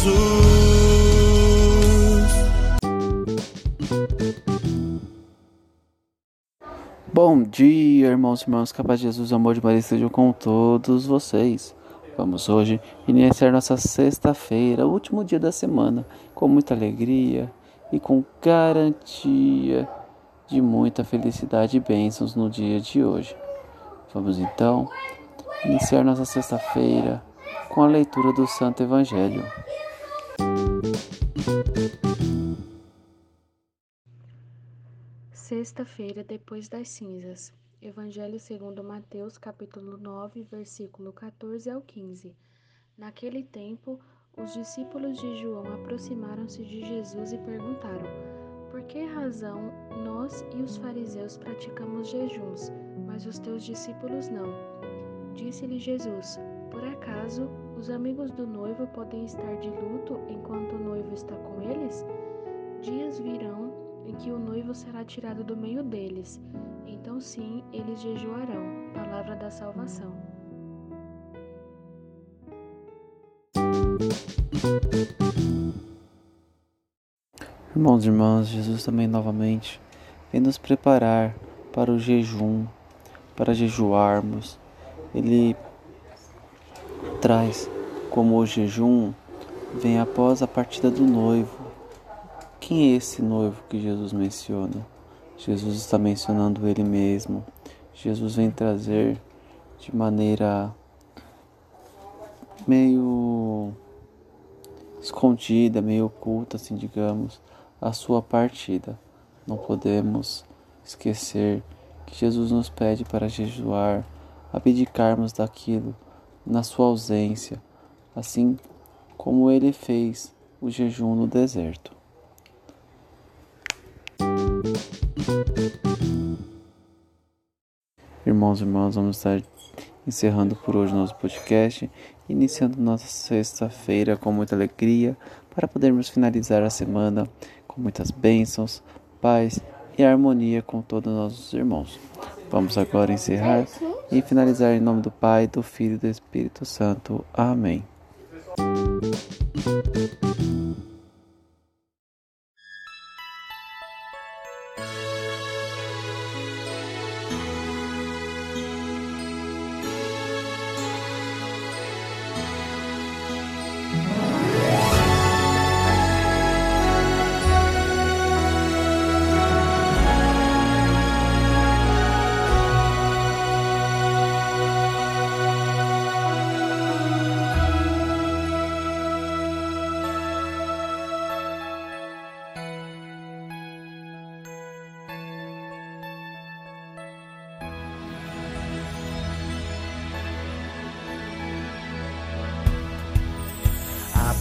Jesus. Bom dia, irmãos e irmãs, que a paz de Jesus, amor de Maria estejam com todos vocês. Vamos hoje iniciar nossa sexta-feira, último dia da semana, com muita alegria e com garantia de muita felicidade e bênçãos no dia de hoje. Vamos então iniciar nossa sexta-feira com a leitura do Santo Evangelho. Sexta-feira depois das cinzas. Evangelho segundo Mateus, capítulo 9, versículo 14 ao 15. Naquele tempo, os discípulos de João aproximaram-se de Jesus e perguntaram: Por que razão nós e os fariseus praticamos jejuns, mas os teus discípulos não? Disse-lhe Jesus: Por acaso os amigos do noivo podem estar de luto enquanto o noivo está com eles? Dias virão em que o noivo será tirado do meio deles. Então sim, eles jejuarão. Palavra da salvação. Irmãos e irmãs, Jesus também novamente vem nos preparar para o jejum, para jejuarmos. Ele traz como o jejum vem após a partida do noivo. Quem é esse noivo que Jesus menciona? Jesus está mencionando ele mesmo. Jesus vem trazer de maneira meio escondida, meio oculta, assim, digamos, a sua partida. Não podemos esquecer que Jesus nos pede para jejuar, abdicarmos daquilo na sua ausência, assim como ele fez o jejum no deserto. Irmãos e irmãs, vamos estar encerrando por hoje nosso podcast, iniciando nossa sexta-feira com muita alegria, para podermos finalizar a semana com muitas bênçãos, paz e harmonia com todos os nossos irmãos. Vamos agora encerrar e finalizar em nome do Pai, do Filho e do Espírito Santo. Amém.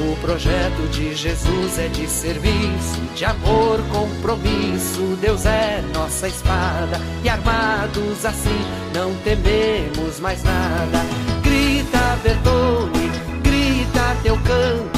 O projeto de Jesus é de serviço, de amor, compromisso. Deus é nossa espada e armados assim não tememos mais nada. Grita, Bertone, grita teu canto,